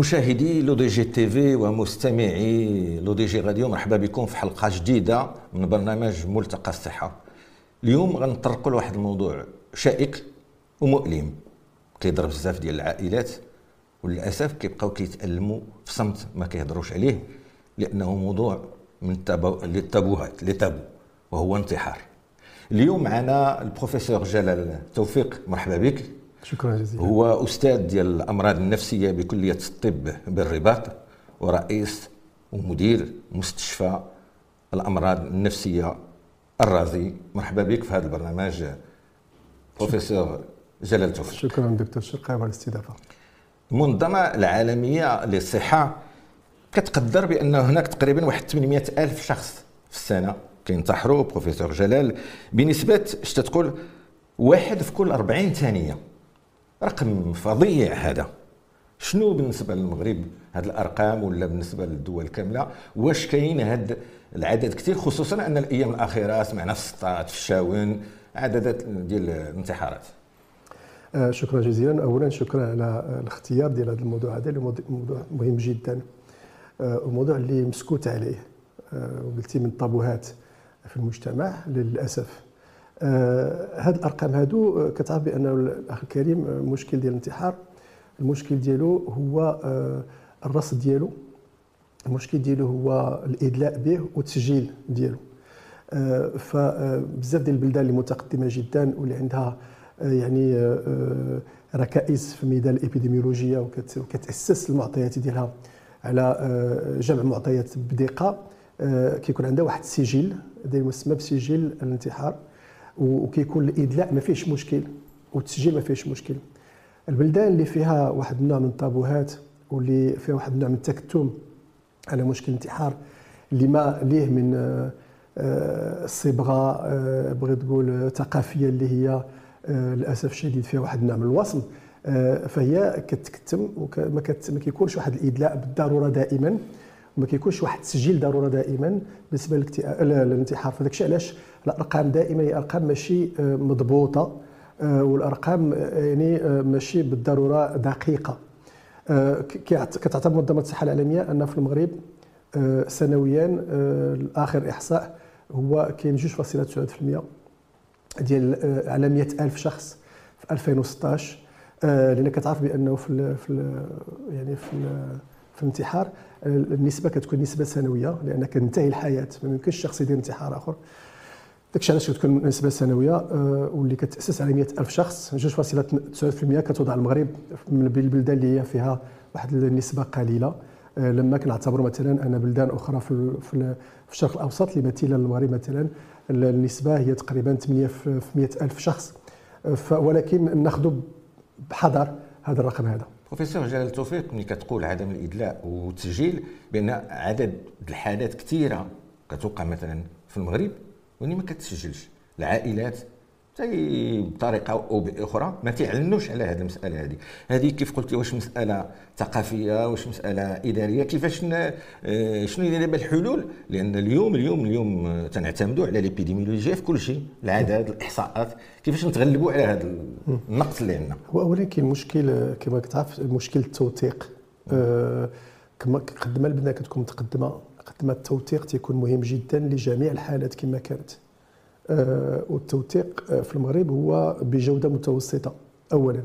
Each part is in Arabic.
مشاهدي L'ODJ TV ومستمعي L'ODJ Radio مرحبا بكم في حلقة جديدة من برنامج ملتقى الصحة. اليوم غنطرقوا لواحد الموضوع شائك ومؤلم كيضرب بزاف ديال العائلات وللأسف كيبقاو كيتالموا في صمت ما كيهضروش عليه لأنه موضوع من التابوهات les tabous وهو انتحار. اليوم معنا البروفيسور جلال توفيق مرحبا بك. شكرا جزيلا. هو أستاذ ديال الأمراض النفسية بكلية الطب بالرباط ورئيس ومدير مستشفى الأمراض النفسية الرازي. مرحبا بك في هذا البرنامج بروفيسور جلال توفيق. شكرا دكتور شقاي على الاستضافه المنظمه العالمية للصحة كتقدر بأن هناك تقريبا واحد 800 ألف شخص في السنة كينتحروا. بروفيسور جلال بنسبة اش تقول واحد في كل 40 ثانية. رقم فظيع هذا. شنو بالنسبة للمغرب هذه الأرقام ولا بالنسبة للدول كاملة؟ واش كاين هذا العدد كثير خصوصا أن الأيام الأخيرة سمعنا في السطات في الشاون عددات ديال الانتحارات. آه شكرا جزيلا. اولا شكرا على الاختيار ديال هذا الموضوع هذا موضوع مهم جدا آه وموضوع اللي مسكوت عليه. آه وقلتي من الطابوهات في المجتمع للأسف. هاد الأرقام هادو آه، كتعرف بانه الأخ الكريم المشكل آه، ديال الانتحار. المشكل ديالو هو آه الرصد ديالو. المشكل ديالو هو الإدلاء به والتسجيل ديالو. آه فبزاف ديال البلدان اللي متقدمة جدا واللي عندها آه يعني آه ركائز في ميدان الابيديميولوجيا وكتأسس المعطيات ديالها على جمع معطيات بدقة كيكون عندها واحد السجل ديال مسمى بسجل الانتحار. وكيكون الإدلاء ما فيهش مشكل والتسجيل ما فيهش مشكل. البلدان اللي فيها واحد النوع من الطابوهات واللي فيها واحد النوع من التكتم على مشكل الانتحار اللي ما ليه من آه، صبغه آه، بغيت تقول ثقافيه اللي هي آه، للأسف الشديد فيها واحد النوع من الوصم. فهي كتكتم وما ما كيكونش واحد الإدلاء بالضرورة دائما وما كيكونش واحد التسجيل ضرورة دائما بالنسبة للانتحار. فداك الشيء علاش الأرقام دائما هي أرقام ماشي آه، مضبوطة آه، والأرقام آه، يعني ماشي بالضرورة دقيقة. كتعتبر منظمة الصحة العالمية أن في المغرب سنويا اخر إحصاء هو كاين 2.9% ديال على 100 ألف شخص في 2016 لأن كتعرف بأنه في في يعني في في الانتحار النسبة كتكون نسبة سنوية لأن كتنتهي الحياة ما يمكنش الشخص يدير انتحار آخر. داكشي علاش كتكون نسبه سنويه آه، واللي كتأسس على 100 ألف شخص. 2.9% كتوضع المغرب من البلدان اللي هي فيها واحد النسبة قليلة. آه، لما كنعتبروا مثلا أن بلدان أخرى في في الشرق الأوسط اللي مثيله للمغرب مثلا النسبة هي تقريبا 8 في 100 ألف شخص. آه، ولكن ناخذ بحذر هذا الرقم هذا. بروفيسور جلال التوفيق ملي كتقول عدم الإدلاء والتسجيل بأن عدد الحالات كثيرة كتوقع مثلا في المغرب واني ما كتسجلش. العائلات بطريقة أو بأخرى ما تعلنوش على هذه المسألة هذه هذه كيف قلتي واش مسألة ثقافية واش مسألة إدارية كيفاش آه، شنو هي دابا الحلول؟ لأن اليوم اليوم اليوم آه، تنعتمدوا على ليبيديميولوجيا في كل شيء العدد الإحصاءات كيفاش نتغلبوا على هذا النقص اللي عندنا. هو اولا كاين مشكل كما كتعرف مشكل التوثيق. أه كما قد ما كتكون متقدمة قد ما التوثيق تيكون مهم جدا لجميع الحالات كما كانت. آه، والتوثيق آه، في المغرب هو بجودة متوسطة اولا.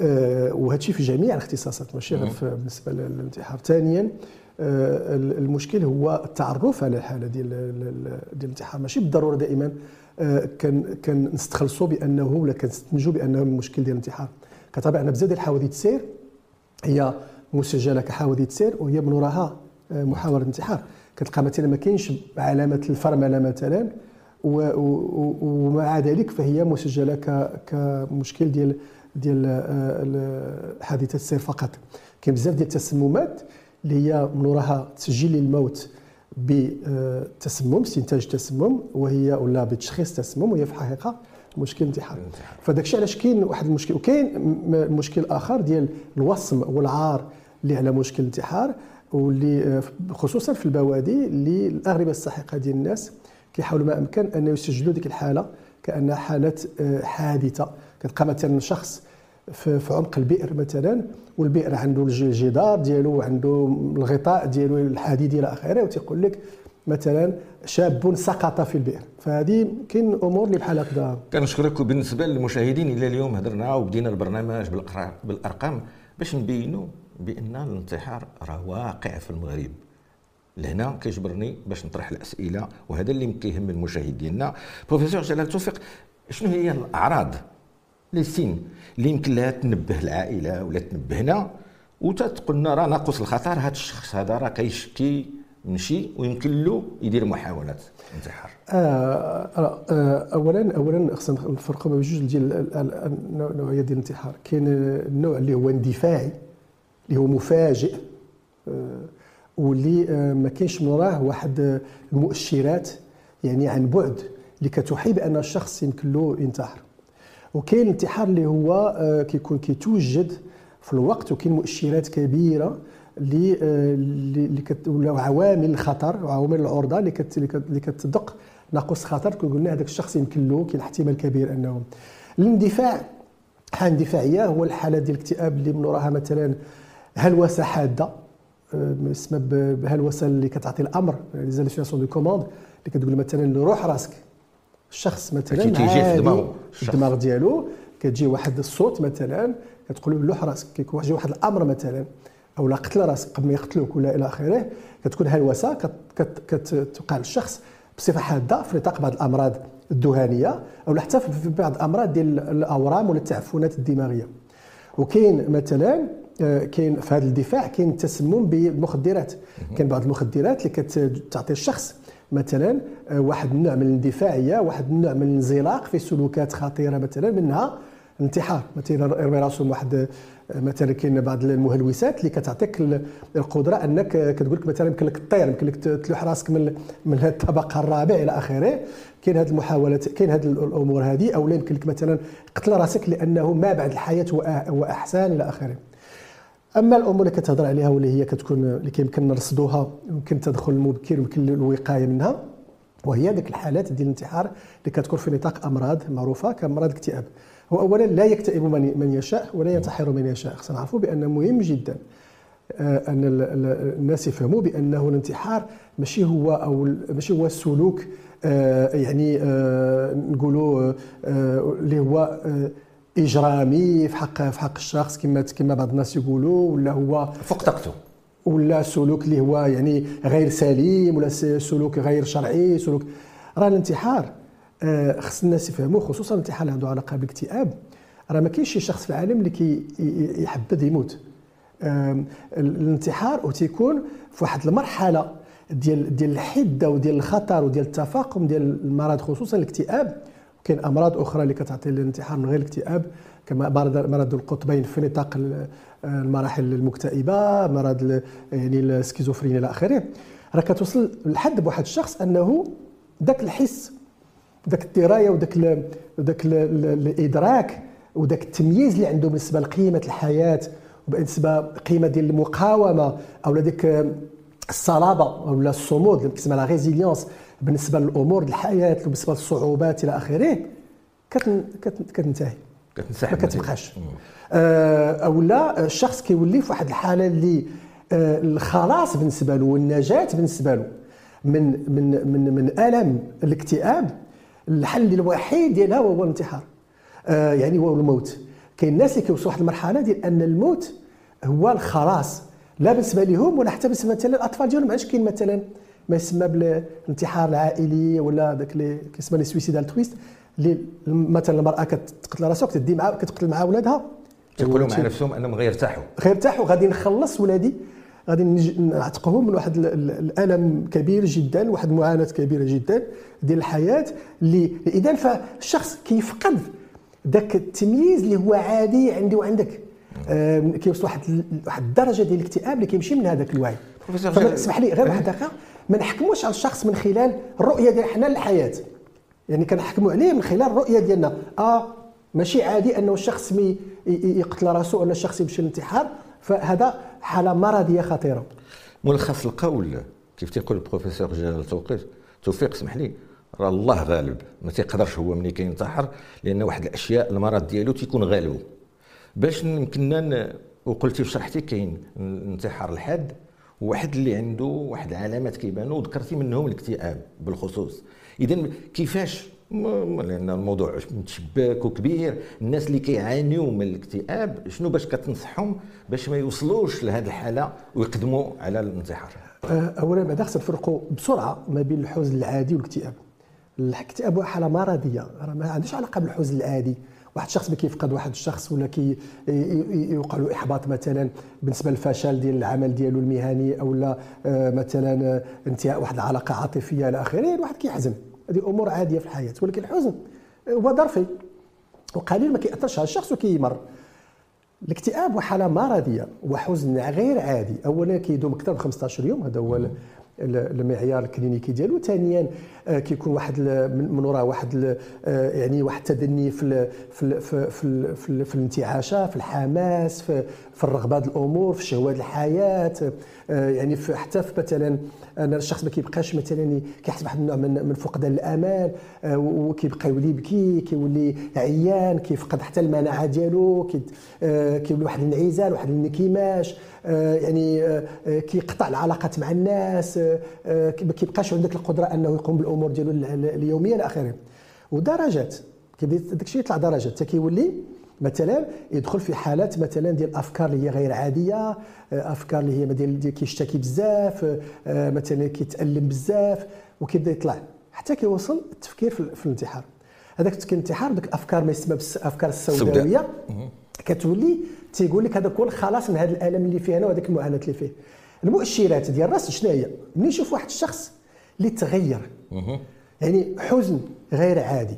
آه، وهذا الشيء في جميع الاختصاصات ماشي؟ غير بالنسبة للانتحار. ثانيا المشكل هو التعرف على الحالة ديال ديال الانتحار. ماشي بالضرورة دائما كان كنستخلصوا بأنه ولا كنستنتجوا بأنه المشكل ديال الانتحار. كطبيعة ان بزاف ديال حوادث السير هي مسجلة كحوادث سير وهي من وراها محاوله انتحار كتلقى مثلا ما كاينش علامة الفرمله مثلا ومع ذلك فهي مسجلة كمشكل ديال ديال آه، حادثة السير فقط. كاين بزاف ديال التسممات اللي هي من وراها تسجيل الموت بتسمم استنتاج تسمم وهي ولا بتشخيص تسمم وهي في الحقيقة مشكل انتحار. فداك الشيء علاش كاين واحد المشكل وكاين مشكل آخر ديال الوصم والعار اللي على مشكل الانتحار واللي آه، خصوصا في البوادي اللي الاغلبيه الساحقة ديال الناس كيحاولوا ما أمكن ان يسجلوا ديك الحالة كانها حالة آه، حادثة. كتلقى مثلا شخص في, عمق البئر مثلا والبئر عنده الجدار ديالو عنده الغطاء ديالو الحديدي إلى آخره وتيقول لك مثلا شاب سقط في البئر. فهذه كاين أمور اللي بحال هكذا. كنشكرك وبالنسبه للمشاهدين إلى اليوم هضرنا وبدينا البرنامج بالأرقام باش نبينوا بأن الانتحار راه واقع في المغرب. لهنا كيجبرني باش نطرح الأسئلة وهذا اللي كيهم المشاهد ديالنا. بروفيسور جلال توفيق شنو هي الأعراض لي سين اللي يمكن لها تنبه العائلة ولا تنبهنا وتقولنا راه ناقص الخطر هذا الشخص هذا راه كيشكي من شيء ويمكن له يدير محاولات انتحار. آه آه, آه، اولا اولا خصنا نفرقوا بين جوج ديال النوعيه ديال الانتحار. كاين النوع اللي هو اندفاعي اللي هو مفاجئ آه واللي آه ما كاينش وراه واحد المؤشرات يعني عن بعد اللي كتوحي بان الشخص يمكن له ينتحر. وكاين الانتحار اللي هو آه كيكون كيتوجد في الوقت وكاين مؤشرات كبيرة اللي آه، ولا عوامل الخطر وعوامل العرضة اللي كت اللي كتدق ناقص خطر قلنا هذاك الشخص يمكن له كاين احتمال كبير أنه. الاندفاع حالة اندفاعية هو الحالة ديال الاكتئاب اللي من وراها مثلا هلوسه حاده آه، اسمها بهلوسه اللي كتعطي الأمر؟ les hallucinations de commande اللي كتقول مثلا روح راسك. الشخص مثلا كيجي في الدماغ الدماغ ديالو كتجي واحد الصوت مثلا كتقول له لوح راسك كيجي واحد الأمر مثلا. أو لا قتل راسك قبل ما يقتلوك ولا إلى آخره. كتكون هلوسه كتوقع للشخص بصفة حادة في نطاق بعض الأمراض الذهانيه أو حتى في بعض الأمراض ديال الأورام ولا التعفنات الدماغية. وكاين مثلا آه، كاين في هذا الدفاع كاين التسمم بالمخدرات. كاين بعض المخدرات اللي كتعطي الشخص مثلا آه، واحد النوع من الاندفاعية واحد النوع من الانزلاق في سلوكات خطيرة مثلا منها الانتحار مثلا يرمي راسه واحد مثلا كاين بعض المهلوسات اللي كتعطيك القدرة أنك كتقول لك مثلا يمكن لك تطير يمكن لك تلوح راسك من من الطبق الرابع إلى آخره. كاين هذه المحاولات كاين هذه الأمور هذه أو يمكن لك مثلا قتل راسك لأنه ما بعد الحياة هو أحسن إلى آخره. أما الأمور اللي كتهضر عليها واللي هي كتكون اللي كيمكن نرصدوها يمكن التدخل المبكر يمكن الوقايه منها وهي ذيك الحالات ديال الانتحار اللي كتكون في نطاق أمراض معروفة كأمراض الاكتئاب هو اولا لا يكتئب من من يشاء ولا ينتحر من يشاء. خصنا نعرفوا بأن مهم جدا آه، أن الناس يفهموا بأنه الانتحار ماشي هو أو ماشي هو السلوك آه، يعني آه، نقولوا اللي هو إجرامي في حق في حق الشخص كما كما بعض الناس يقولوا ولا هو فوق طاقته. ولا سلوك اللي هو يعني غير سليم ولا سلوك غير شرعي سلوك راه الانتحار آه، خص الناس يفهموا خصوصا الانتحار اللي عنده علاقة بالاكتئاب. راه ما كاينش شي شخص في العالم اللي كي يحبذ يموت. الانتحار وتيكون في واحد المرحلة ديال ديال الحدة وديال الخطر وديال التفاقم ديال المرض خصوصا الاكتئاب. كاين أمراض أخرى اللي كتعطي الانتحار من غير الاكتئاب كما مرض القطبين في نطاق المراحل المكتئبة مرض يعني السكيزوفرينيا إلى آخره. راه كتوصل لحد بواحد الشخص أنه ذاك الحس ذاك الدراية وذاك ذاك الإدراك وذاك التمييز اللي عنده بالنسبة لقيمة الحياة وبالنسبة قيمة ديال المقاومة أو ذيك الصلابة ولا الصمود اللي كتسمى la résilience بالنسبة للأمور الحياة بالنسبة للصعوبات إلى آخره كتنتهي. كتنسحب. ما كتبقاش. آه، أو لا الشخص كيولي في واحد الحالة اللي آه، الخلاص بالنسبة له والنجاة بالنسبة له من من من من ألم الاكتئاب الحل الوحيد ديالها هو الانتحار. آه يعني هو الموت. كاين الناس اللي كيوصلوا واحد المرحلة ديال أن الموت هو الخلاص لا بالنسبة لهم ولا حتى بالنسبة مثلا الاطفال ديالهم عادش كاين مثلا؟ ما يسمى بالانتحار العائلي ولا داك اللي كيسمى لي سويسيدال تويست اللي مثلا المرأة كتقتل راسها وكتدي مع كتقتل مع ولادها. تيقولوا مع نفسهم أنهم غير ارتاحوا. غير ارتاحوا. غادي نخلص ولادي. غادي نعتقهم من واحد الألم كبير جدا واحد المعاناه كبيرة جدا ديال الحياة اللي اذا فالشخص كيفقد ذاك التمييز اللي هو عادي عندي وعندك. كيوصل واحد واحد الدرجة ديال الاكتئاب اللي كيمشي من هذاك الوعي. اسمح لي غير واحد دقيقه ما نحكموش على الشخص من خلال الرؤيه ديال حنا للحياة. يعني كنحكموا عليه من خلال الرؤيه ديالنا. آه ماشي عادي أنه الشخص يقتل راسه ولا الشخص يمشي للانتحار فهذا حالة مرضية خطيرة. ملخص القول كيف تيقول البروفيسور جلال توقيت؟ توفيق اسمح لي. راه الله غالب. ما تيقدرش هو ملي كينتحر لأن واحد الأشياء المرض ديالو تيكون غالبه باش يمكننا وقلتي وشرحتي كاين الانتحار الحاد وواحد اللي عنده واحد العلامات كيبانوا وذكرتي منهم الاكتئاب بالخصوص. اذا كيفاش؟ لأن الموضوع متشبك وكبير. الناس اللي كيعانيوا من الاكتئاب شنو باش كتنصحهم باش ما يوصلوش لهذه الحالة ويقدموا على الانتحار؟ أه، أولا بعدا خصنا نفرقوا بسرعة ما بين الحزن العادي والاكتئاب. الاكتئاب هو حالة مرضية. راه ما عندوش علاقة بالحزن العادي. واحد الشخص ما كيفقد واحد الشخص ولا كي يوقع له إحباط مثلا بالنسبة للفشل ديال العمل ديالو المهني أو لا أه، مثلا انتهاء واحد العلاقة عاطفية إلى آخره الواحد كيحزن. هذه أمور عادية في الحياة ولكن الحزن هو ظرفي وقليل ما كيأثرش على الشخص وكيمر. الاكتئاب هو حاله مرضية وحزن غير عادي اولا كيدوم أكثر من 15 يوم هذا هو المعيار الكلينيكي ديالو. ثانيا آه، كيكون واحد من وراه واحد آه، يعني واحد التدني في في في في, في, في الانتعاشة في الحماس في, في الرغبة الأمور في شهوات الحياة آه، يعني في حتى في مثلا أنا الشخص ما كيبقاش مثلا كيحس بواحد النوع من من فقدان الامال وكيبقى يولي يبكي كيولي عيان كيفقد حتى المناعة ديالو كيولي واحد الانعزال واحد الانكماش يعني كيقطع العلاقات مع الناس ما كيبقاش عندك القدرة أنه يقوم بالأمور ديالو اليومية إلى اخره ودرجات كيبدا داك الشيء يطلع درجات. حتى كيولي مثلا يدخل في حالات مثلا ديال الافكار اللي هي غير عادية أفكار اللي هي ديال كيشتكي بزاف مثلا كيتألم بزاف وكيبدا يطلع. حتى كيوصل التفكير في الانتحار. هذاك الانتحار ديك الافكار ما يسمى بالافكار السوداوية. كتولي تيقول لك هذا كل خلاص من هذا الألم اللي فيه أنا وهذيك المعاناة اللي فيه. المؤشرات ديال الراس شنو هي ملي يشوف واحد الشخص اللي تغير. يعني حزن غير عادي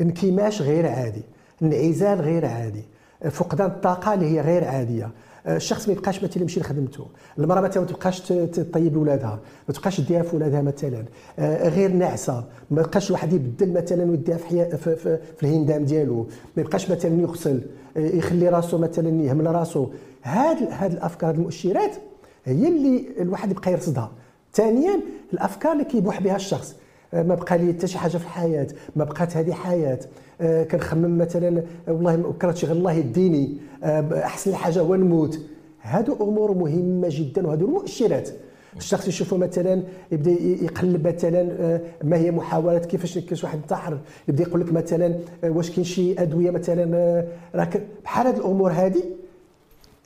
انكماش غير عادي انعزال غير عادي فقدان الطاقة اللي هي غير عادية. الشخص ما يبقاش مثلا يمشي لخدمته. المرأة مثلا ما تبقاش تطيب لولادها ما تبقاش ديها في ولادها مثلا. آه، غير ناعسة ما يبقاش الواحد يبدل مثلا ويديها في, في, في, في الهندام ديالو. ما يبقاش مثلا يغسل آه، يخلي راسه مثلا يهمل راسه. هاد هاد الأفكار هاد المؤشرات هي اللي الواحد يبقى يرصدها. ثانيا الأفكار اللي كيبوح بها الشخص. آه، ما بقى لي حتى شي حاجة في الحياة ما بقات هذه حياة. آه، كنخمم مثلا والله كرهت شي الله يديني. آه، أحسن حاجة هو نموت. هادو أمور مهمة جدا وهادو المؤشرات الشخص يشوفه مثلا يبدأ يقلب مثلا ما هي محاولات كيفاش كاش واحد انتحر يبدأ يقول لك مثلا واش كاين شي أدوية مثلا راك بحال هاد الأمور هذه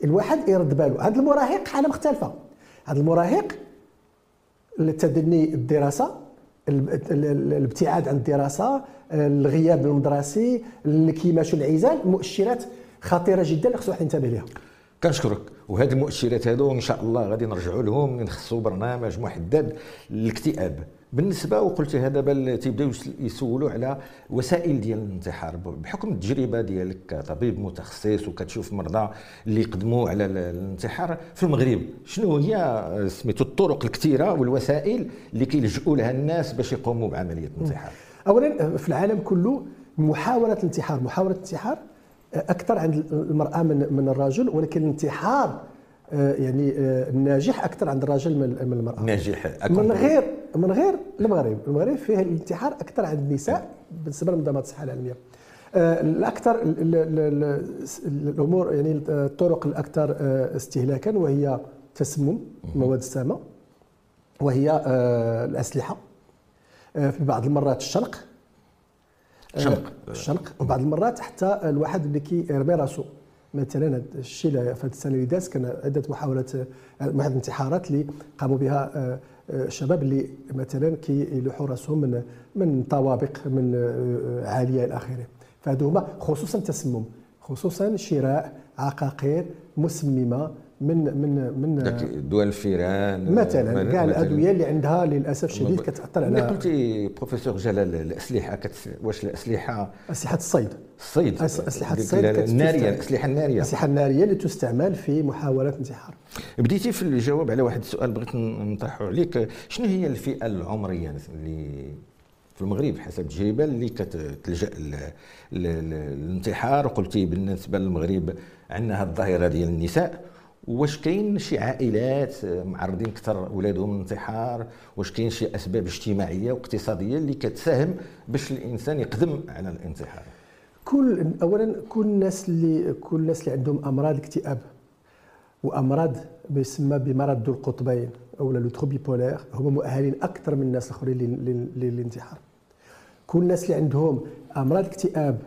الواحد يرد باله هذا المراهق حالة مختلفة. هذا المراهق التدني الدراسة الابتعاد عن الدراسة الغياب المدرسي الانكماش والانعزال مؤشرات خطيرة جدا اللي خص الواحد ينتبه لها كنشكرك. وهذه المؤشرات هذو إن شاء الله غادي نرجعوا لهم نخصوا برنامج محدد للاكتئاب. بالنسبة وقلتي هذا بل تيبداو يسولوا على وسائل ديال الانتحار بحكم التجربة ديالك كطبيب متخصص وكتشوف مرضى اللي يقدموا على الانتحار في المغرب شنو هي سميتو الطرق الكثيرة والوسائل اللي كيلجؤوا لها الناس باش يقوموا بعملية الانتحار؟ اولا في العالم كله محاولة الانتحار محاولة الانتحار أكثر عند المرأة من من الرجل ولكن الانتحار يعني آه، الناجح أكثر عند الرجل من المرأة. ناجح أكثر من غير من غير المغرب. المغرب فيه الانتحار أكثر عند النساء بالنسبة لمنظمات الصحه العالمية. آه، الأكثر الأمور يعني الطرق الأكثر استهلاكا وهي تسمم المواد السامة وهي الأسلحة في بعض المرات الشنق. الشنق الشنق. وبعض المرات حتى الواحد اللي كيرمي راسو. مثلا الشيء في السنة اللي دازت كان عدة محاولات واحد الانتحارات اللي قاموا بها الشباب آه، آه، اللي مثلا كيلوحوا راسهم من من طوابق من آه، عالية إلى آخره. فهذو هما خصوصا التسمم خصوصا شراء عقاقير مسممة من من من دول الفيران مثلا كاع الادويه اللي عندها للأسف الشديد كتاثر على قلتي بروفيسور جلال الأسلحة كت... واش الأسلحة؟ أسلحة الصيد. الصيد. أسلحة الصيد النارية الأسلحة النارية. الاسلحه النارية اللي تستعمل في محاولات انتحار. بديتي في الجواب على واحد السؤال بغيت نطرحه عليك. شنو هي الفئة العمرية اللي في المغرب حسب التجربه اللي كتلجأ للانتحار؟ قلتي بالنسبة للمغرب عندنا هذه الظاهرة ديال النساء واش كاين شي عائلات معرضين أكثر اولادهم للانتحار واش كاين شي أسباب اجتماعية واقتصادية اللي كتساهم باش الإنسان يقدم على الانتحار؟ كل اولا كل الناس اللي كل الناس اللي عندهم أمراض الاكتئاب وأمراض ما يسمى بمرض ذو القطبين أو لو تروبي بولير هما مؤهلين أكثر من الناس الآخرين للانتحار. كل الناس اللي عندهم أمراض الاكتئاب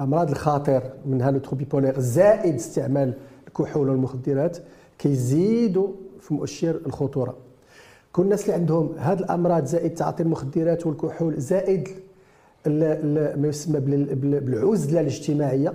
أمراض الخاطر منها le trouble bipolaire زائد استعمال الكحول والمخدرات كيزيدوا في مؤشر الخطورة. كل الناس اللي عندهم هذه الأمراض زائد تعاطي المخدرات والكحول زائد ما يسمى بالعزله الاجتماعية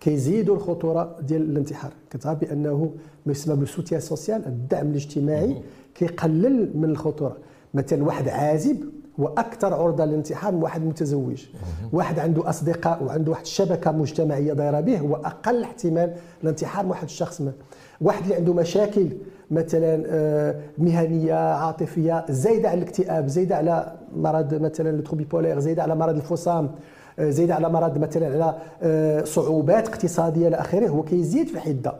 كيزيدوا الخطورة ديال الانتحار. كتعرف بأنه ما يسمى بال soutien social الدعم الاجتماعي كيقلل من الخطورة. مثلا واحد عازب هو أكثر عرضة للانتحار من واحد متزوج واحد عنده أصدقاء وعنده واحد الشبكه مجتمعية دايرة به هو أقل احتمال الانتحار من واحد الشخص ما. واحد اللي عنده مشاكل مثلا آه، مهنية عاطفية زايدة على الاكتئاب زايدة على مرض مثلا التروبي بولير زايدة على مرض الفصام آه، زايدة على مرض مثلا على آه، صعوبات اقتصادية إلى آخره هو كيزيد في حدة.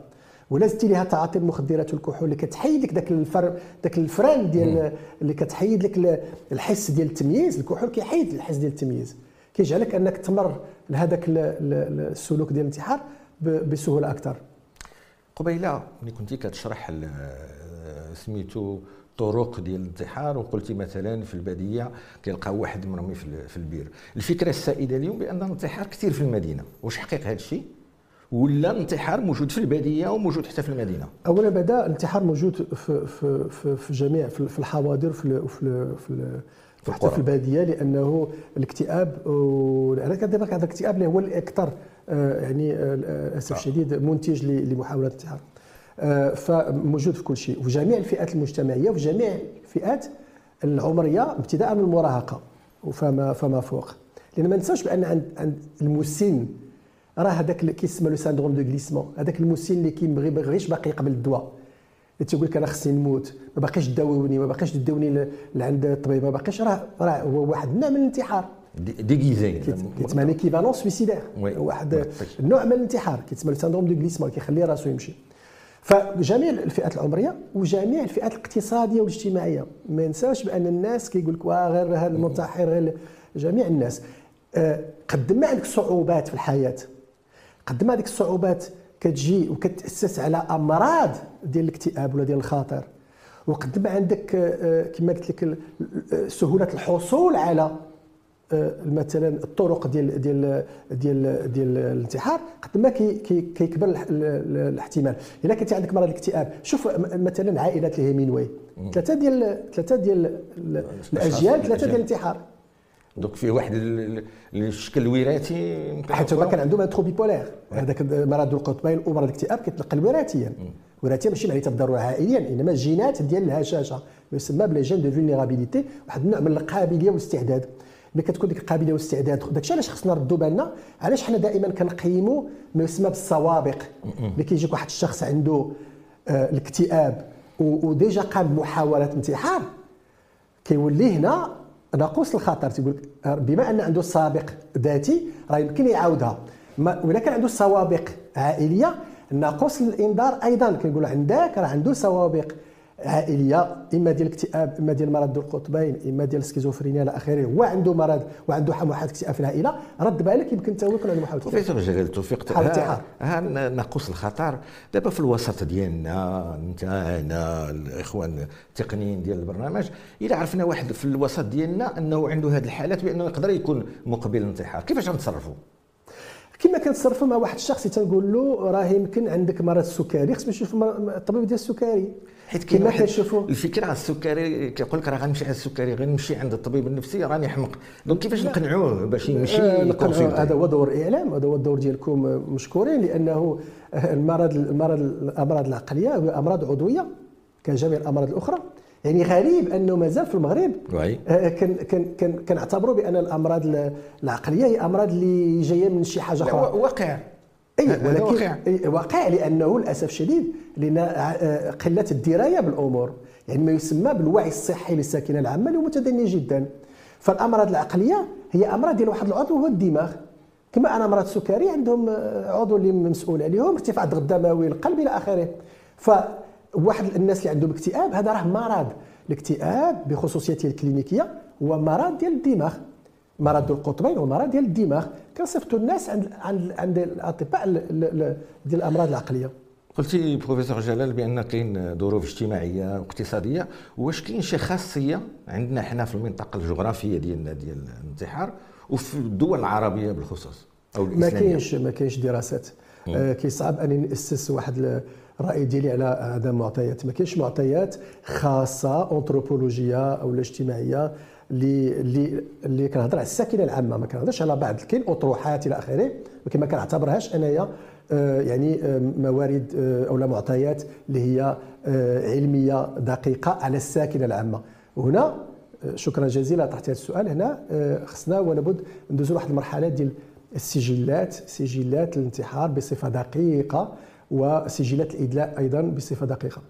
ولا زدتي لها تعاطي المخدرات والكحول اللي كتحيد لك ذاك الفر ذاك الفران ديال اللي كتحيد لك الحس ديال التمييز الكحول كيحيد الحس ديال التمييز. كيجعلك أنك تمر لهذاك السلوك ديال الانتحار بسهولة أكثر قبيلة ملي كنتي كتشرح سميتو طرق ديال الانتحار وقلتي مثلا في البادية كيلقاو واحد مرمي في البير. الفكرة السائدة اليوم بأن الانتحار كثير في المدينة. واش حقيق هذا الشيء ولا الانتحار موجود في البادية وموجود حتى في المدينة؟ أولا بدا الانتحار موجود في في في, في جميع في الحواضر في في في حتى في البادية لأنه الاكتئاب أنا كنظن هذا الاكتئاب اللي هو الأكثر آه، يعني آه، للأسف الشديد منتج لمحاولات الانتحار آه، فموجود في كل شيء. وفي جميع الفئات المجتمعية وفي جميع الفئات العمرية ابتداء من المراهقة فما فما فوق. لأن ما ننساوش بأن عند عند المسن راه هذاك اللي كيسمى le syndrome de glissement. هذاك المسن اللي كيبغي بغيش باقي يقبل الدواء. اللي تيقول لك أنا خصني نموت. ما باقيش تداووني ما باقيش تديوني لعند الطبيب. ما باقيش راه راه هو واحد النوع من الانتحار. déguisé كيتسمى l'équivalent suicidaire واحد النوع من الانتحار. كيتسمى le syndrome de glissement كيخلي راسو يمشي. فجميع الفئات العمرية وجميع الفئات الاقتصادية والاجتماعية. ما ننساوش بأن الناس كيقول لك غير هذا المنتحر غير جميع الناس. آه، قد ما عندك صعوبات في الحياة. قد ما هذيك الصعوبات كتجي وكتأسس على أمراض ديال الاكتئاب ولا ديال الخاطر وقد ما عندك آه، كما قلت لك سهولة الحصول على آه، مثلا الطرق ديال ديال ديال ديال الانتحار قد ما كي كيكبر الاحتمال. إلا كنت عندك مرض الاكتئاب شوف مثلا عائلات الهيمينواي ثلاثة ديال ثلاثة ديال الأجيال ثلاثة ديال الانتحار. donc فيه واحد الشكل الوراثي حيت هما كان عندهم trouble bipolaire. هذاك مرض القطبين ومرض الاكتئاب كيتنقل وراثيا وراثيا ماشي معناتها بالضروره عائليا إنما الجينات ديال الهشاشة. ما يسمى ب les gènes de vulnérabilité واحد النوع من القابلية والاستعداد. ملي كتكون ديك القابلية والاستعداد داكشي علاش خصنا نردوا بالنا؟ علاش حنا دائما كنقيموا ما يسمى بالسوابق؟ ملي كيجيك واحد الشخص عنده آه الاكتئاب و déjà قام بمحاوله انتحار كيولي هنا ناقوس الخطر تيقول بما أن عنده سابق ذاتي راه يمكن يعاودها. ولا كان عنده سوابق عائلية ناقوس الإنذار أيضا كنقول عندك راه عنده سوابق عائليه إما ديال الاكتئاب إما ديال مرض ذو القطبين إما ديال السكيزوفرينيا إلى اخره هو عنده مرض وعنده محاولة اكتئاب في العائلة رد بالك يمكن حتى هو يكون عنده محاولة بروفيسور جلال التوفيق ها, ها ناقوس الخطر. دابا في الوسط ديالنا انت أنا الإخوان التقنيين ديال البرنامج اذا عرفنا واحد في الوسط ديالنا أنه عنده هذه الحالات بأنه يقدر يكون مقبل للانتحار كيفاش غنتصرفوا؟ كما كنتصرفوا مع واحد الشخص تنقول له راه يمكن عندك مرض السكري خصنا نشوف الطبيب ديال السكري. حيت كما كنشوفوا الفكرة على السكري كيقول لك راه غنمشي على السكري غنمشي عند الطبيب النفسي راني حمق دونك كيفاش نقنعوه باش يمشي آه هذا هو دور الاعلام هذا هو الدور ديالكم مشكورين لأنه المرض المرض الأمراض العقلية أمراض عضوية كجميع الأمراض الأخرى. يعني غريب أنه مازال في المغرب آه، كان كان كان كنعتبروا بأن الأمراض العقلية هي أمراض اللي جاية من شي حاجة أخرى. واقع. اي ولكن واقع. واقع لأنه للأسف الشديد لأن آه، قلة الدراية بالأمور. يعني ما يسمى بالوعي الصحي للساكنة العامة اللي هو متدني جدا. فالأمراض العقلية هي أمراض ديال واحد العضو هو الدماغ. كما أن أمراض السكري عندهم آه، عضو اللي مسؤول عليهم ارتفاع الضغط الدموي القلب إلى آخره. فواحد الناس اللي عندهم اكتئاب هذا راه مرض. الاكتئاب بخصوصيته الكلينيكية هو مرض ديال الدماغ. مرض القطبين ومرض ديال الدماغ كنصيفطوا الناس عند عند عند الأطباء ديال الأمراض العقلية. قلتي بروفيسور جلال بأن كاين ظروف اجتماعية واقتصادية واش كاين شي خاصية عندنا حنا في المنطقة الجغرافية ديالنا ديال الانتحار وفي الدول العربية بالخصوص أو الإسلامية؟ ما كاينش ما كاينش دراسات. آه كيصعب اني ناسس واحد الرأي ديالي على هذا المعطيات. ما كاينش معطيات خاصة انثروبولوجيه أو اجتماعيه اللي اللي اللي كنهضر على الساكنة العامة ما كنهضرش على بعض كاين أطروحات إلى آخره ولكن ما كنعتبرهاش أنايا آه، يعني آه، موارد آه، أو معطيات اللي هي علمية دقيقة على الساكنة العامة. وهنا شكرا جزيلا طرحت هذا السؤال. هنا خصنا ولابد ندوزو واحد المرحلة ديال السجلات سجلات الانتحار بصفة دقيقة وسجلات الإدلاء أيضا بصفة دقيقة.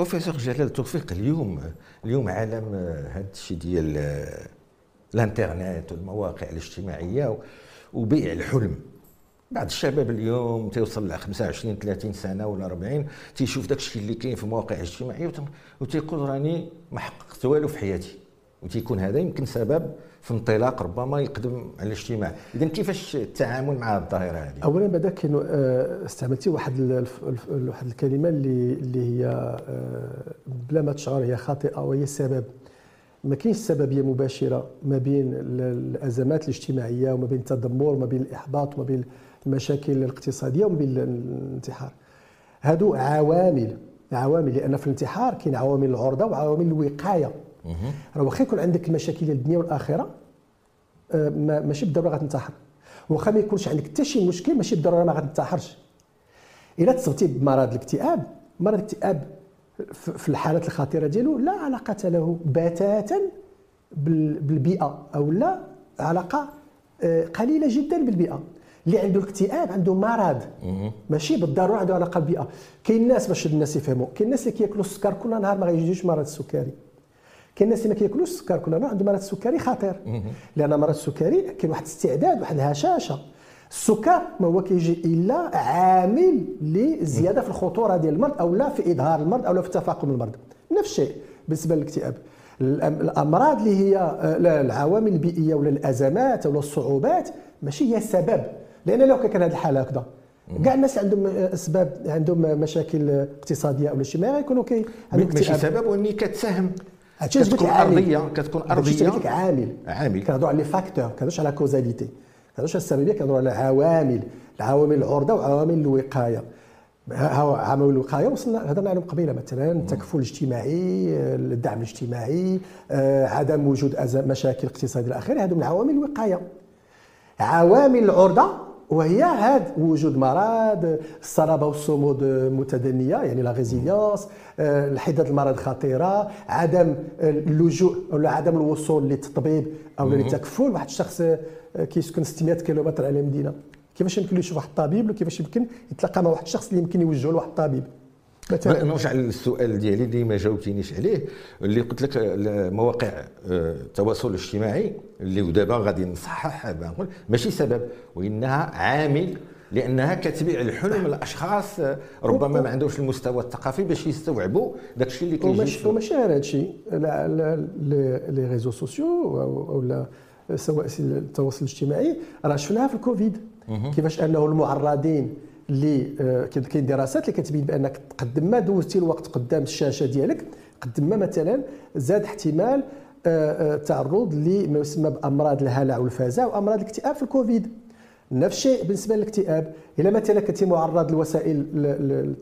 بروفيسور جلال توفيق اليوم اليوم عالم هذا الشيء ديال الانترنت والمواقع الاجتماعية وبيع الحلم. بعض الشباب اليوم تيوصل ل 25 30 سنة ولا 40 تيشوف داك الشيء اللي كاين في المواقع الاجتماعيه وتيقول راني ما حققت والو في حياتي. وتيكون هذا يمكن سبب في انطلاق ربما يقدم على الاجتماع. اذا كيفاش التعامل مع الظاهرة هذه؟ اولا بعدا كاين آه، استعملتي واحد واحد الكلمة اللي اللي هي آه، بلا ما تشعر هي خاطئة وهي السبب ما كاينش سببية مباشرة ما بين الأزمات الاجتماعية وما بين التدمر وما بين الإحباط وما بين المشاكل الاقتصادية وما بين الانتحار. هادو عوامل عوامل لأن في الانتحار كاين عوامل العرضة وعوامل الوقاية. راه واخا يكون عندك المشاكل ديال الدنيا والآخرة آه، ماشي بالضرورة غتنتحر. واخا ما يكونش عندك حتى شي مشكل ماشي بالضرورة ما غتنتحرش. إلا تصبتي بمرض الاكتئاب مرض الاكتئاب في الحالات الخطيرة ديالو لا علاقة له بتاتا بالبيئة أو لا علاقة آه، قليلة جدا بالبيئة. اللي عنده الاكتئاب عنده مرض. ماشي بالضرورة عنده علاقة بالبيئة. كاين الناس باش الناس يفهموا. كاين الناس اللي كياكلوا السكر كل نهار ما غيجيوش مرض السكري. كاين الناس اللي ما كياكلوش السكر كل نهار عندهم مرض السكري خطير. لأن مرض السكري كاين واحد الاستعداد واحد الهشاشة. السكر ما هو كيجي إلا عامل لزيادة في الخطورة ديال المرض أو لا في إظهار المرض أو لا في تفاقم المرض. نفس الشيء بالنسبة للاكتئاب. الأمراض اللي هي آه، العوامل البيئية ولا الأزمات ولا الصعوبات ماشي هي السبب. لأن لو كان هذه الحالة هكذا. كاع الناس عندهم أسباب عندهم مشاكل اقتصادية أو اجتماعية يكونوا كي ماشي سبب وإني كتساهم. كتكون أرضية كتكون أرضية. عامل عامل. كنهضروا على les facteurs كنهضروش على causalité كنهضروش على السببية كنهضروا على عوامل العوامل العرضة وعوامل الوقاية. عوامل الوقاية وصلنا هضرنا عليهم قبيلة مثلا التكفل الاجتماعي الدعم الاجتماعي آه، عدم وجود مشاكل اقتصادية إلى آخره. هذو من عوامل الوقاية. عوامل العرضة وهي هذا وجود مرض الصلابة والصمود متدنية يعني la résilience آه، الحداد المرض خطيرة عدم اللجوء ولا عدم الوصول للتطبيب أو للتكفل. واحد الشخص آه، كيسكن 600 كيلومتر على المدينة. كيفاش يمكن يشوف واحد الطبيب وكيفاش يمكن يتلاقى مع واحد الشخص اللي يمكن يوجهه لواحد الطبيب مثلا. نرجع للسؤال ديالي اللي ما جاوبتينيش عليه. اللي قلت لك مواقع آه، التواصل الاجتماعي اللي دابا غادي نصحح نقول ماشي سبب وإنها عامل لأنها كتبيع الحلم الاشخاص آه، ربما ما عندهمش المستوى الثقافي باش يستوعبوا داك الشيء اللي كيجي. وماشي غير هذا الشيء. les réseaux sociaux أو سواء التواصل الاجتماعي راه شفناها في الكوفيد. كيفاش أنه المعرضين اللي آه، كاين دراسات اللي كتبين بأنك قد ما دوزتي الوقت قدام الشاشة ديالك قد ما مثلا زاد احتمال آه، آه، تعرض لما يسمى بأمراض الهلع والفزع وامراض الاكتئاب في الكوفيد. نفس الشيء بالنسبة للاكتئاب. إلا مثلا كنتي معرض لوسائل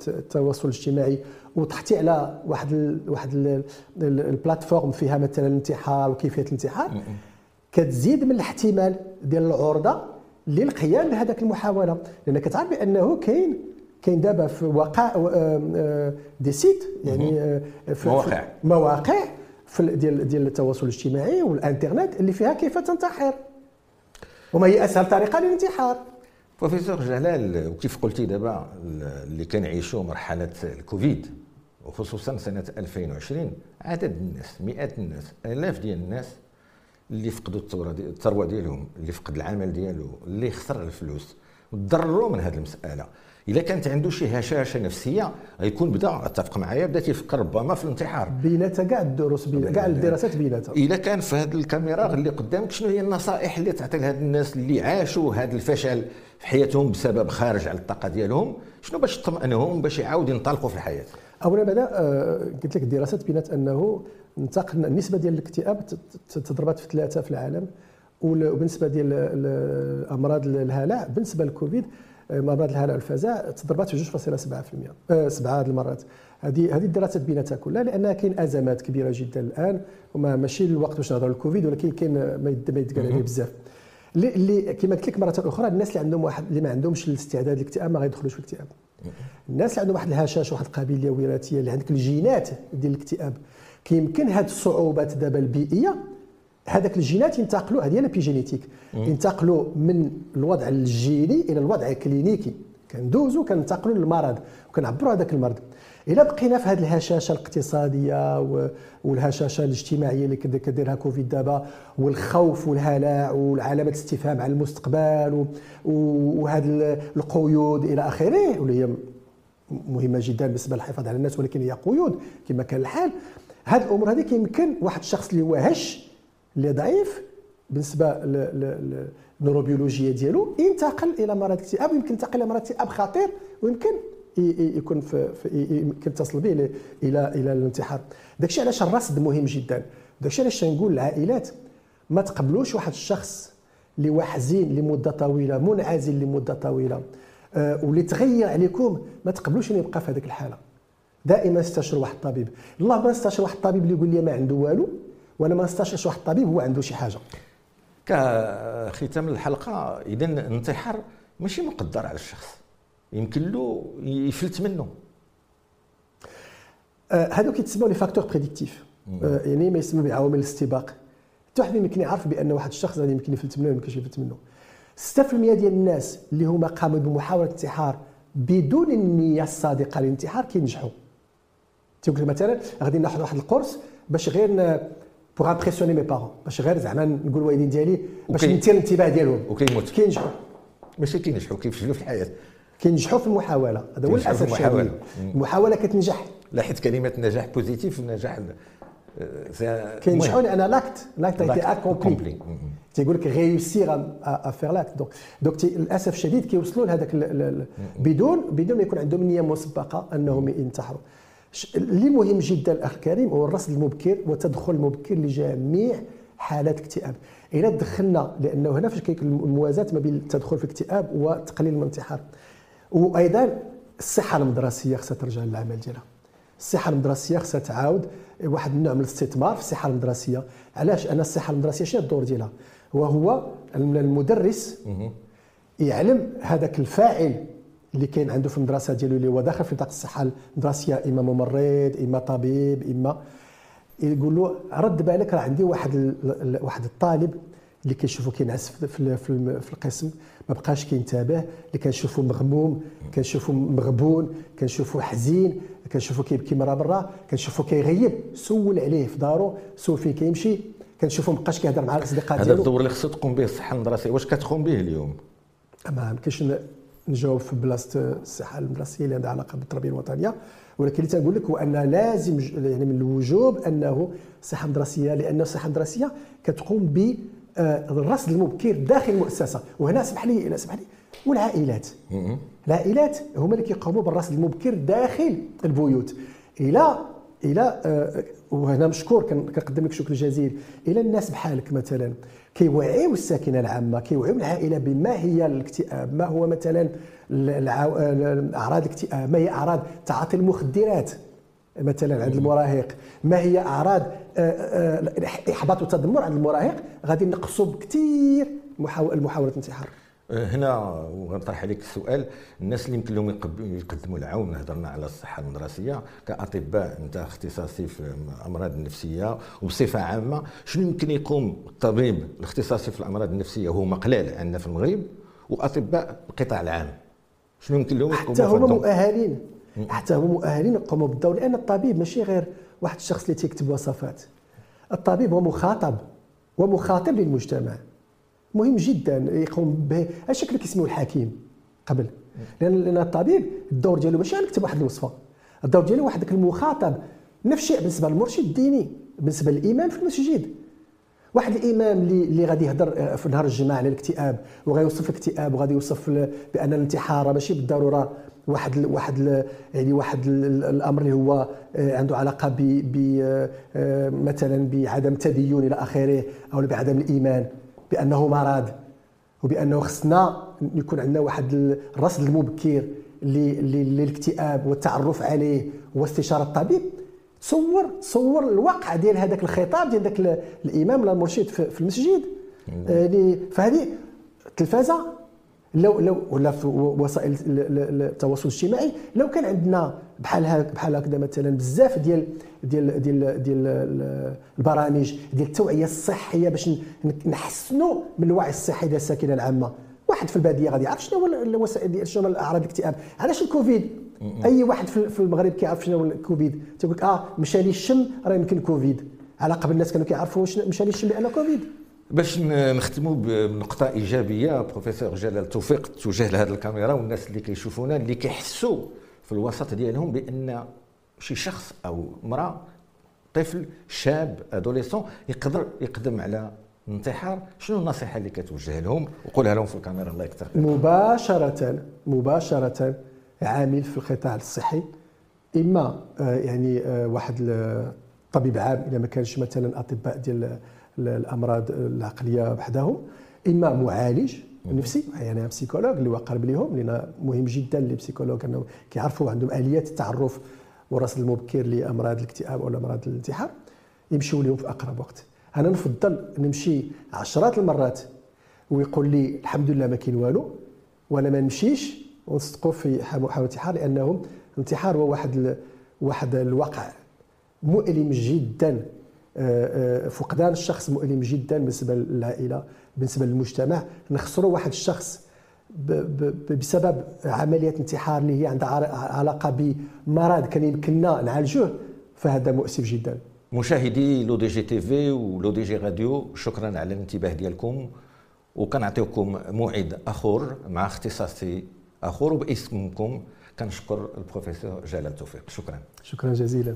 التواصل الاجتماعي وطحتي على واحد واحد البلاتفورم فيها مثلا الانتحار وكيفية الانتحار كتزيد من الاحتمال ديال العرضة للقيام بهذاك المحاولة لأن كتعرف بأنه كاين كاين دابا في وقع آه، دي سيت يعني آه، في مواقع. مواقع في ديال ديال التواصل الاجتماعي والإنترنت اللي فيها كيف تنتحر. وما هي أسهل طريقة للانتحار. بروفيسور جلال وكيف قلتي دابا اللي كنعيشوا مرحلة الكوفيد وخصوصا سنة 2020 عدد الناس مئات الناس آلاف ديال الناس اللي فقدوا الثروه دي الثروة ديالهم اللي فقد العمل ديالو اللي خسر الفلوس. تضرروا من هذه المسألة. اذا كانت عنده شي هشاشة نفسية غيكون بدا اتفق معايا بدا تيفكر ربما في الانتحار. بيناتها كاع الدروس كاع الدراسات بيناتها اذا كان في هذه الكاميرا اللي قدامك شنو هي النصائح اللي تعطي لهاد الناس اللي عاشوا هذا الفشل في حياتهم بسبب خارج على الطاقة ديالهم؟ شنو باش تطمئنهم باش يعاودوا ينطلقوا في الحياة؟ أولا بعدا آه، قلت لك الدراسات بينات أنه انتقل النسبة ديال الاكتئاب تضربت في ثلاثة في العالم وبالنسبة ديال أمراض الهلع بالنسبة للكوفيد أمراض الهلع والفزع تضربات في 2.7% سبعة هذه المرات. هذه هذه الدراسات بيناتها كلها لأن كاين أزمات كبيرة جدا الآن وما ماشي الوقت باش نهضروا الكوفيد ولكن كاين ما يتقال عليه بزاف. اللي كما قلت لك مرة أخرى الناس اللي عندهم واحد اللي ما عندهمش الاستعداد للاكتئاب ما غيدخلوش في الاكتئاب. الناس اللي عندهم واحد الهشاشة واحد القابلية وراثية اللي عندك الجينات ديال الاكتئاب كيمكن هذه الصعوبات دابا البيئية. هذاك الجينات ينتقلوا هذه ال épigénétique. ينتقلوا من الوضع الجيني إلى الوضع الكلينيكي كندوزوا كننتقلوا للمرض وكنعبروا هذاك المرض. إلا بقينا في هذه الهشاشة الاقتصادية والهشاشة الاجتماعية اللي كديرها كوفيد دابا والخوف والهلع والعلامات الاستفهام على المستقبل وهذه القيود إلى آخره واللي هي مهمة جدا بالنسبة للحفاظ على الناس ولكن هي قيود كما كان الحال. هذه الأمور هذه كيمكن واحد الشخص اللي هو هش اللي ضعيف بالنسبة للنوروبيولوجيا ديالو ينتقل إلى مرض اكتئاب ويمكن ينتقل إلى مرض اكتئاب خطير ويمكن يكون في, يمكن تصل به إلى إلى إلى الانتحار. داكشي علاش الرصد مهم جدا. داكشي علاش نقول للعائلات ما تقبلوش واحد الشخص اللي هو حزين لمدة طويلة منعزل لمدة طويلة آه واللي تغير عليكم ما تقبلوش إنه يبقى في هذيك الحالة. دائما استشروا واحد الطبيب. الله ما نستشر واحد الطبيب اللي يقول لي ما عنده والو وأنا ما نستشرش واحد الطبيب هو عنده شي حاجة. كختام الحلقة إذا الانتحار ماشي مقدر على الشخص يمكن له يفلت منه. آه، هذو كيتسموا les facteurs prédictifs آه، يعني ما يسمى بعوامل الاستباق حتى واحد يمكن يعرف بأن واحد الشخص غادي يمكن يفلت منه يمكن يفلت منه. 6% ديال الناس اللي هما قاموا بمحاولة انتحار بدون النية الصادقة للانتحار كينجحوا. تيقول مثلا غادي ناخذ واحد القرص باش غير pour impressionner mes parents باش غير زعما نقول الوالدين ديالي باش نثير الانتباه ديالهم. وكيموت كينجحوا. ماشي كينجحوا كيفشلوا في الحياة. كينجحوا في المحاولة. هذا هو الاسف الشديد المحاولة. كتنجح. لا حيت كلمة نجاح positive نجاح كينجحوا لأن l'acte l'acte est accompli تيقول لك réussir à faire l'acte donc donc للأسف الشديد كيوصلوا لهذاك بدون بدون ما يكون عندهم نية مسبقة أنهم ينتحروا. اللي مهم جدا الاخ الكريم هو الرصد المبكر والتدخل المبكر لجميع حالات الاكتئاب إلى دخلنا لأنه هنا فاش كاين الموازاة ما بين التدخل في الاكتئاب وتقليل الانتحار. وأيضا الصحة المدرسية خصها ترجع للعمل ديالها. الصحة المدرسية خصها تعاود واحد النوع من الاستثمار في الصحة المدرسية. علاش؟ أنا الصحة المدرسية شنو الدور ديالها؟ وهو المدرس يعلم هذاك الفاعل اللي كاين عنده في المدرسة ديالو اللي هو داخل في نطاق الصحة المدرسية إما ممرض إما طبيب إما يقول له رد بالك راه عندي واحد واحد الطالب اللي كنشوفو كينعس في, في, في القسم ما بقاش كينتبه اللي كنشوفو مغموم كنشوفو مغبون كنشوفو حزين كنشوفو كيبكي مرة برا كنشوفو كيغيب سول عليه في دارو سول فين كيمشي كنشوفو مابقاش كيهضر مع الأصدقاء ديالو هذا الدور اللي خصو تقوم به الصحة المدرسية واش كتقوم به اليوم؟ ما يمكنش نجاوب في بلاصة الصحه المدرسيه اللي عندها علاقة بالتربية الوطنية. ولكن اللي تنقول لك هو أن لازم يعني من الوجوب أنه الصحه المدرسيه لأن الصحه المدرسيه كتقوم بالرصد المبكر داخل المؤسسة. وهنا اسمح لي اسمح لي. والعائلات. العائلات هما اللي كيقوموا بالرصد المبكر داخل البيوت. إلى إلى آه، وهنا مشكور كنقدم لك شكر جزيل. إلى الناس بحالك مثلا. كيوعيو الساكنة العامة كيوعيو العائلة بما هي الاكتئاب. ما هو مثلا اعراض الاكتئاب؟ ما هي أعراض تعاطي المخدرات مثلا عند المراهق؟ ما هي أعراض آه، آه، الاحباط والتذمر عند المراهق؟ غادي نقصوا بكثير محاوله الانتحار. هنا وغنطرح عليك السؤال. الناس اللي يمكن لهم يقدموا العون هضرنا على الصحة المدرسية كأطباء أنت اختصاصي في الأمراض النفسية وبصفة عامة شنو يمكن يقوم الطبيب الاختصاصي في الأمراض النفسية؟ وهو قلال عندنا في المغرب وأطباء القطاع العام. شنو يمكن لهم حتى هما مؤهلين. حتى هما مؤهلين يقوموا بالدور لأن الطبيب ماشي غير واحد الشخص اللي تيكتب وصفات. الطبيب هو مخاطب ومخاطب للمجتمع. مهم جدا يقوم به الشكل اللي كيسموه الحكيم قبل. لأن الطبيب الدور ديالو ماشي نكتب واحد الوصفة. الدور ديالو واحد المخاطب نفس الشيء بالنسبة للمرشد الديني بالنسبة للإمام في المسجد. واحد الإمام اللي اللي غادي يهضر آه، في نهار الجمعه على الاكتئاب وغادي يوصف الاكتئاب وغادي يوصف بأن الانتحار ماشي بالضرورة. واحد واحد يعني واحد الأمر اللي هو آه، عنده علاقة ب آه، مثلا بعدم التدين إلى آخره أو بعدم الإيمان. بأنه مرض وبأنه خصنا يكون عندنا واحد الرصد المبكر للاكتئاب والتعرف عليه واستشارة الطبيب. تصور تصور الواقع ديال هذاك الخطاب ديال ذاك الإمام ولا المرشد في المسجد. يعني فهذه التلفازه لو لو ولا في وسائل التواصل الاجتماعي لو كان عندنا بحال هكا بحال هكذا مثلا بزاف ديال ديال ديال ديال البرامج ديال التوعية الصحية باش نحسنوا من الوعي الصحي ديال الساكنة العامة. واحد في البادية غادي يعرف شنو هو الوسائل ديال شنو الأعراض الاكتئاب. علاش الكوفيد؟ أي واحد في المغرب كيعرف شنو هو الكوفيد؟ تيقول لك آه مشى لي الشم راه يمكن كوفيد. على قبل الناس كانوا كيعرفوا مشى لي الشم بأن كوفيد. باش نختموا بنقطة إيجابية. بروفيسور جلال توفيق توجه لهذه الكاميرا والناس اللي كيشوفونا اللي كيحسوا في الوسط ديالهم بأن شي شخص أو امرأة طفل شاب adolescent يقدر يقدم على الانتحار شنو النصيحة اللي كتوجه لهم؟ وقولها لهم في الكاميرا الله يكثر مباشرة مباشرة عامل في القطاع الصحي. إما آه، يعني آه، واحد طبيب عام إذا ما كانش مثلا أطباء ديال الأمراض العقلية بحدهم إما معالج نفسي يعني بسيكولوج اللي هو قرب لهم لأن مهم جدا للبسيكولوج إنه كيعرفوا عندهم اليات التعرف والرصد المبكر لأمراض الاكتئاب أو أمراض الانتحار يمشيوا لهم في أقرب وقت. أنا نفضل نمشي عشرات المرات ويقول لي الحمد لله ما كاين والو وأنا ما نمشيش ونصدقوا في محاوله الانتحار لانهم الانتحار هو واحد واحد الواقع مؤلم جدا. فقدان الشخص مؤلم جدا بالنسبة للعائلة بالنسبة للمجتمع. نخسروا واحد الشخص بسبب عملية انتحار اللي هي عندها علاقة بمرض كان يمكننا نعالجوه فهذا مؤسف جدا. مشاهدي Le Défi TV و Le Défi Radio شكرا على الانتباه ديالكم وكنعطيكم موعد اخر مع اختصاصي اخر وباسمكم كنشكر البروفيسور جلال توفيق. شكرا. شكرا جزيلا.